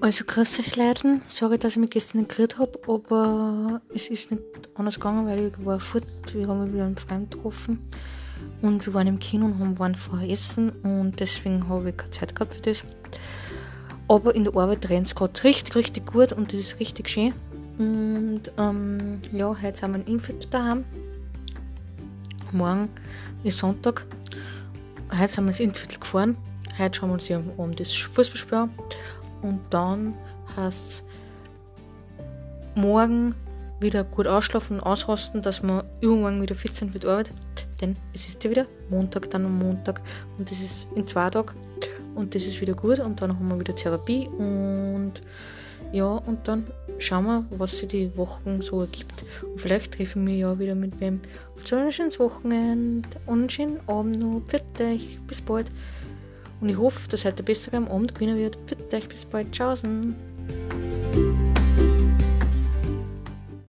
Also grüß euch Leuten. Sorry, dass ich mich gestern nicht geredet habe, aber es ist nicht anders gegangen, weil ich war fort. Wir haben wieder einen Freund getroffen und wir waren im Kino und haben waren vorher essen und deswegen habe ich keine Zeit gehabt für das. Aber in der Arbeit rennt es gerade richtig, richtig gut und das ist richtig schön. Und ähm, ja, heute sind wir in Infit daheim. Morgen ist Sonntag. Heute sind wir ins Infit gefahren. Heute schauen wir uns um, um das Fußballspiel an. Und dann heißt morgen wieder gut ausschlafen und ausrasten, dass wir irgendwann wieder fit sind die Arbeit. Denn es ist ja wieder Montag, dann am Montag und das ist in zwei Tagen und das ist wieder gut und dann haben wir wieder Therapie und ja, und dann schauen wir, was sich die Wochen so ergibt. Und vielleicht treffen wir ja wieder mit wem auf so ein schönes Wochenende und einen schönen Abend noch. Für euch, bis bald. Und ich hoffe, dass heute besser am Abend gewinnen wird. Bitte euch bis bald. Tschaußen.